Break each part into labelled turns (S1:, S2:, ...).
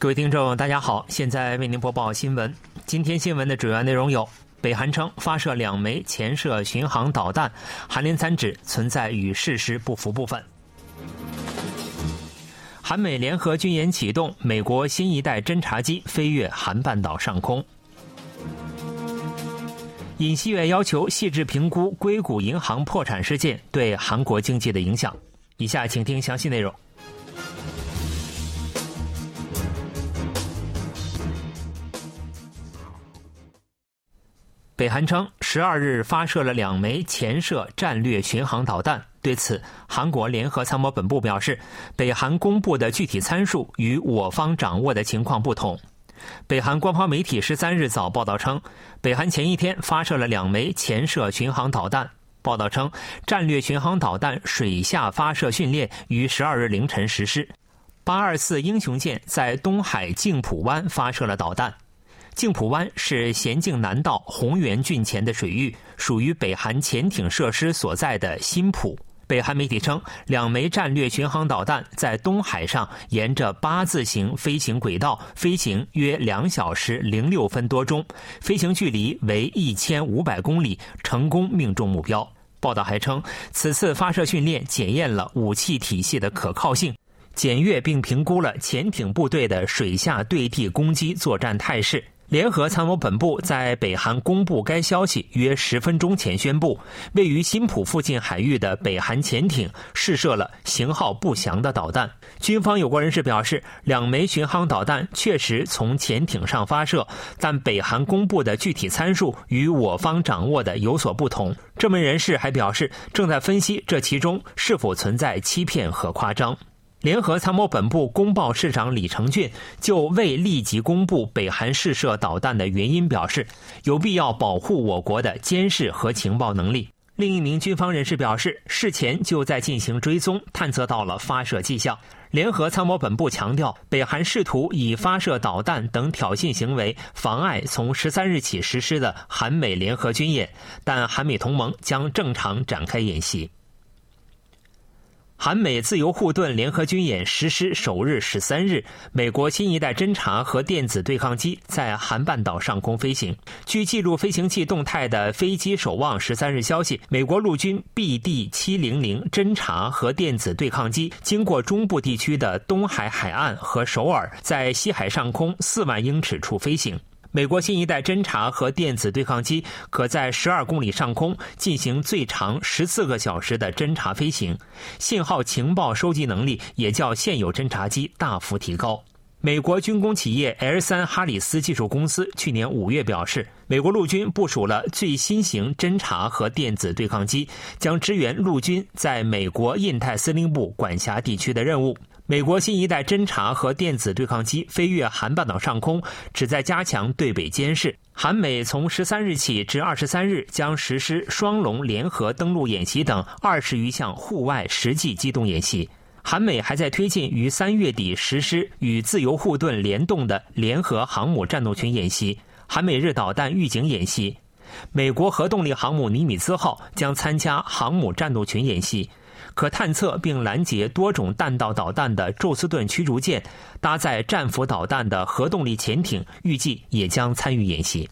S1: 各位听众，大家好，现在为您播报新闻。今天新闻的主要内容有：北韩称发射两枚潜射巡航导弹，韩联参指存在与事实不符部分；韩美联合军演启动，美国新一代侦察机飞越韩半岛上空；尹锡悦要求细致评估硅谷银行破产事件对韩国经济的影响。以下请听详细内容。北韩称，十二日发射了两枚潜射战略巡航导弹。对此，韩国联合参谋本部表示，北韩公布的具体参数与我方掌握的情况不同。北韩官方媒体十三日早报道称，北韩前一天发射了两枚潜射巡航导弹。报道称，战略巡航导弹水下发射训练于十二日凌晨实施。八二四英雄舰在东海镜浦湾发射了导弹。镜浦湾是咸镜南道洪原郡前的水域，属于北韩潜艇设施所在的新浦。北韩媒体称，两枚战略巡航导弹在东海上沿着八字形飞行轨道飞行约两小时零六分多钟，飞行距离为一千五百公里，成功命中目标。报道还称，此次发射训练检验了武器体系的可靠性，检阅并评估了潜艇部队的水下对地攻击作战态势。联合参谋本部在北韩公布该消息约十分钟前宣布，位于新浦附近海域的北韩潜艇试射了型号不详的导弹。军方有关人士表示，两枚巡航导弹确实从潜艇上发射，但北韩公布的具体参数与我方掌握的有所不同。这名人士还表示，正在分析这其中是否存在欺骗和夸张。联合参谋本部公报市长李成俊就未立即公布北韩试射导弹的原因表示，有必要保护我国的监视和情报能力。另一名军方人士表示，事前就在进行追踪，探测到了发射迹象。联合参谋本部强调，北韩试图以发射导弹等挑衅行为妨碍从十三日起实施的韩美联合军演，但韩美同盟将正常展开演习。韩美自由护盾联合军演实施首日十三日，美国新一代侦察和电子对抗机在韩半岛上空飞行。据记录飞行器动态的飞机守望十三日消息，美国陆军 BD 七零零侦察和电子对抗机经过中部地区的东海海岸和首尔，在西海上空四万英尺处飞行。美国新一代侦察和电子对抗机可在十二公里上空进行最长十四个小时的侦察飞行，信号情报收集能力也较现有侦察机大幅提高。美国军工企业 L 三哈里斯技术公司去年五月表示，美国陆军部署了最新型侦察和电子对抗机，将支援陆军在美国印太司令部管辖地区的任务。美国新一代侦察和电子对抗机飞越韩半岛上空，旨在加强对北监视。韩美从十三日起至二十三日将实施双龙联合登陆演习等二十余项户外实际机动演习。韩美还在推进于三月底实施与自由护盾联动的联合航母战斗群演习、韩美日导弹预警演习。美国核动力航母尼米兹号将参加航母战斗群演习。可探测并拦截多种弹道导弹的宙斯盾驱逐舰，搭载战斧导弹的核动力潜艇，预计也将参与演习。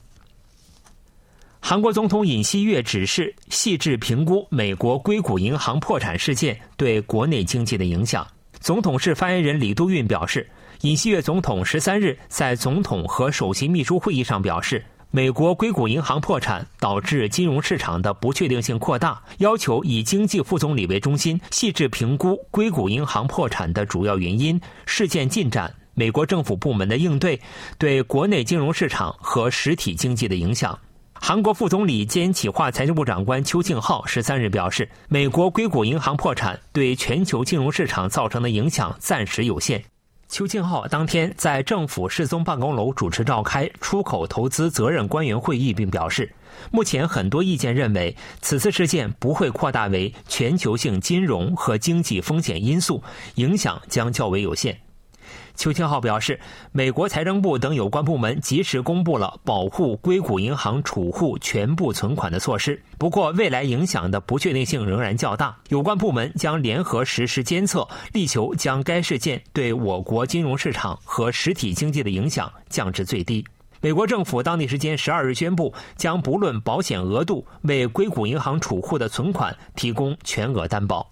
S1: 韩国总统尹锡悦指示细致评估美国硅谷银行破产事件对国内经济的影响。总统室发言人李都运表示，尹锡悦总统十三日在总统和首席秘书会议上表示。美国硅谷银行破产导致金融市场的不确定性扩大，要求以经济副总理为中心，细致评估硅谷银行破产的主要原因、事件进展、美国政府部门的应对对国内金融市场和实体经济的影响。韩国副总理兼企划财政部长官邱庆浩十三日表示，美国硅谷银行破产对全球金融市场造成的影响暂时有限。邱庆浩当天在政府世宗办公楼主持召开出口投资责任官员会议，并表示，目前很多意见认为此次事件不会扩大为全球性金融和经济风险因素，影响将较为有限。邱清浩表示，美国财政部等有关部门及时公布了保护硅谷银行储户全部存款的措施，不过未来影响的不确定性仍然较大。有关部门将联合实施监测，力求将该事件对我国金融市场和实体经济的影响降至最低。美国政府当地时间十二日宣布，将不论保险额度，为硅谷银行储户的存款提供全额担保。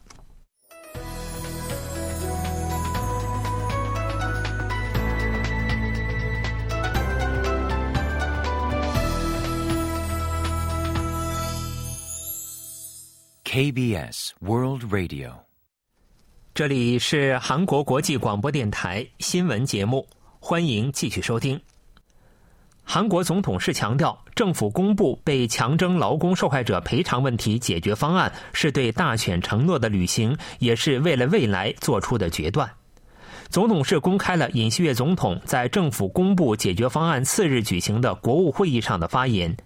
S2: KBS World Radio，
S1: 这里是韩国国际广播电台新闻节目，欢迎继续收听。韩国总统室强调，政府公布被强征劳工受害者赔偿问题解决方案，是对大选承诺的履行，也是为了未来做出的决断。总统室公开了尹锡悦总统在政府公布解决方案次日举行的国务会议上的发言。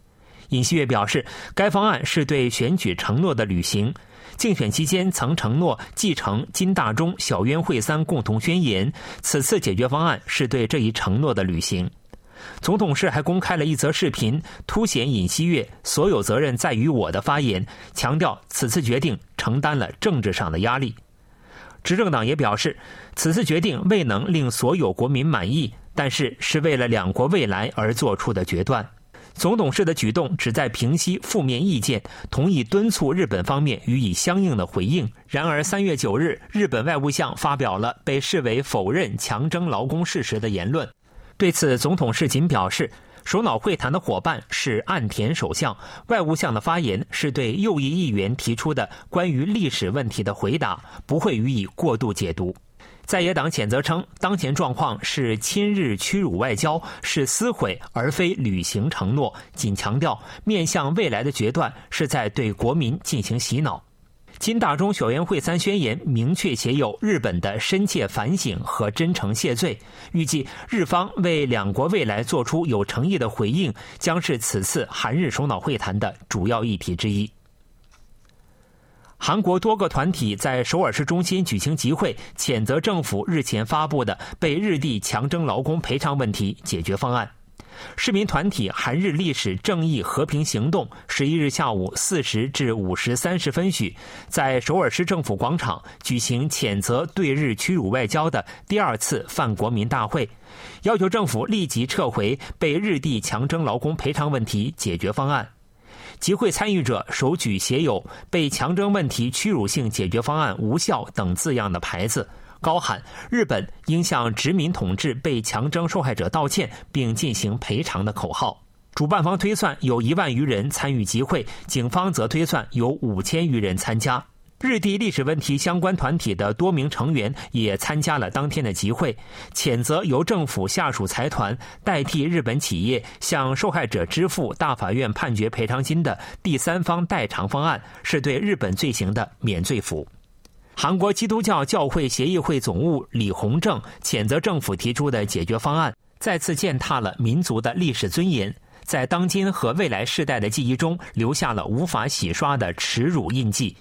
S1: 尹锡悦表示，该方案是对选举承诺的履行。竞选期间曾承诺继承金大中小渊惠三共同宣言，此次解决方案是对这一承诺的履行。总统室还公开了一则视频，凸显尹锡悦“所有责任在于我”的发言，强调此次决定承担了政治上的压力。执政党也表示，此次决定未能令所有国民满意，但是是为了两国未来而做出的决断。总统室的举动旨在平息负面意见，同意敦促日本方面予以相应的回应。然而，三月九日，日本外务相发表了被视为否认强征劳工事实的言论。对此，总统室仅表示，首脑会谈的伙伴是岸田首相，外务相的发言是对右翼议员提出的关于历史问题的回答，不会予以过度解读。在野党谴责称，当前状况是亲日屈辱外交，是撕毁而非履行承诺。仅强调面向未来的决断是在对国民进行洗脑。金大中小渊惠三宣言明确写有日本的深切反省和真诚谢罪。预计日方为两国未来做出有诚意的回应，将是此次韩日首脑会谈的主要议题之一。韩国多个团体在首尔市中心举行集会，谴责政府日前发布的被日地强征劳工赔偿问题解决方案。市民团体韩日历史正义和平行动十一日下午四时至五时三十分许，在首尔市政府广场举行谴责对日屈辱外交的第二次泛国民大会，要求政府立即撤回被日地强征劳工赔偿问题解决方案。集会参与者手举写有“被强征问题屈辱性解决方案无效”等字样的牌子，高喊“日本应向殖民统治被强征受害者道歉，并进行赔偿”的口号。主办方推算有一万余人参与集会，警方则推算有五千余人参加。日地历史问题相关团体的多名成员也参加了当天的集会，谴责由政府下属财团代替日本企业向受害者支付大法院判决赔偿金的第三方代偿方案是对日本罪行的免罪符。韩国基督教教会协议会总务李洪正谴责政府提出的解决方案，再次践踏了民族的历史尊严，在当今和未来世代的记忆中留下了无法洗刷的耻辱印记。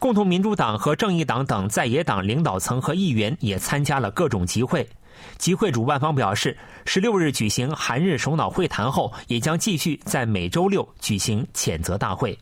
S1: 共同民主党和正义党等在野党领导层和议员也参加了各种集会。集会主办方表示，十六日举行韩日首脑会谈后，也将继续在每周六举行谴责大会。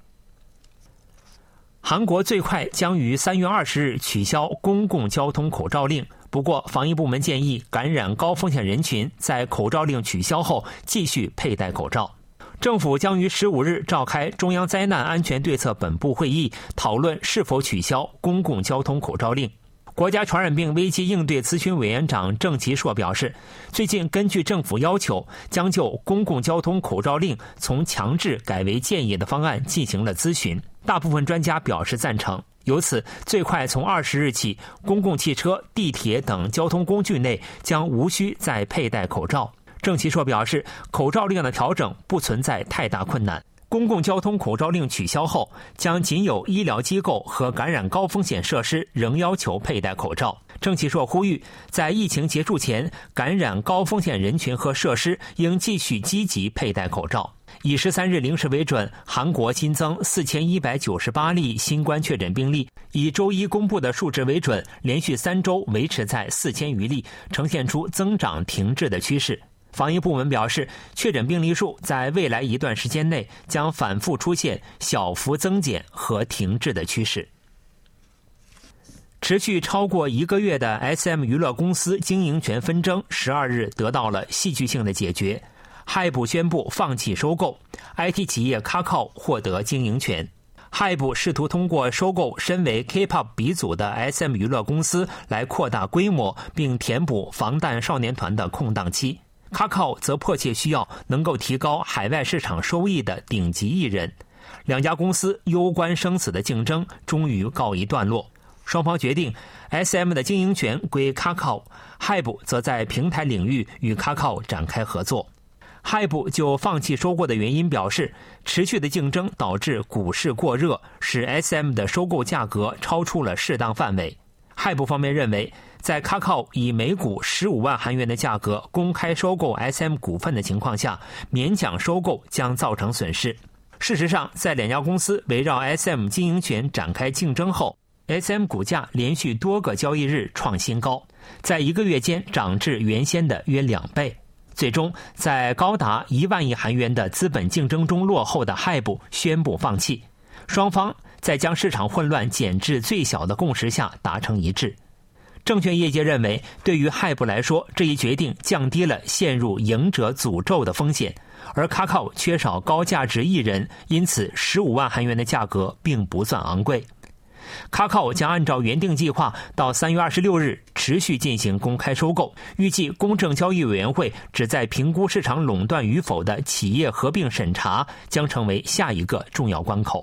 S1: 韩国最快将于三月二十日取消公共交通口罩令，不过防疫部门建议感染高风险人群在口罩令取消后继续佩戴口罩。政府将于十五日召开中央灾难安全对策本部会议，讨论是否取消公共交通口罩令。国家传染病危机应对咨询委员长郑其硕表示，最近根据政府要求，将就公共交通口罩令从强制改为建议的方案进行了咨询。大部分专家表示赞成，由此最快从二十日起，公共汽车、地铁等交通工具内将无需再佩戴口罩。郑其硕表示，口罩令的调整不存在太大困难。公共交通口罩令取消后，将仅有医疗机构和感染高风险设施仍要求佩戴口罩。郑其硕呼吁，在疫情结束前，感染高风险人群和设施应继续积极佩戴口罩。以十三日零时为准，韩国新增四千一百九十八例新冠确诊病例，以周一公布的数值为准，连续三周维持在四千余例，呈现出增长停滞的趋势。防疫部门表示，确诊病例数在未来一段时间内将反复出现小幅增减和停滞的趋势。持续超过一个月的 S.M 娱乐公司经营权纷争，十二日得到了戏剧性的解决。嗨普宣布放弃收购 IT 企业 Kakao，获得经营权。嗨普试图通过收购身为 K-pop 鼻祖的 S.M 娱乐公司来扩大规模，并填补防弹少年团的空档期。Kakao 则迫切需要能够提高海外市场收益的顶级艺人，两家公司攸关生死的竞争终于告一段落。双方决定，SM 的经营权归 Kakao，Hybe 则在平台领域与 Kakao 展开合作。Hybe 就放弃收购的原因表示，持续的竞争导致股市过热，使 SM 的收购价格超出了适当范围。Hybe 方面认为。在 Kakao 以每股十五万韩元的价格公开收购 SM 股份的情况下，勉强收购将造成损失。事实上，在两家公司围绕 SM 经营权展开竞争后，SM 股价连续多个交易日创新高，在一个月间涨至原先的约两倍。最终，在高达一万亿韩元的资本竞争中落后的 Hybe 宣布放弃。双方在将市场混乱减至最小的共识下达成一致。证券业界认为，对于 Hype 来说，这一决定降低了陷入赢者诅咒的风险，而卡卡缺少高价值艺人，因此十五万韩元的价格并不算昂贵。卡卡将按照原定计划到三月二十六日持续进行公开收购，预计公正交易委员会旨在评估市场垄断与否的企业合并审查将成为下一个重要关口。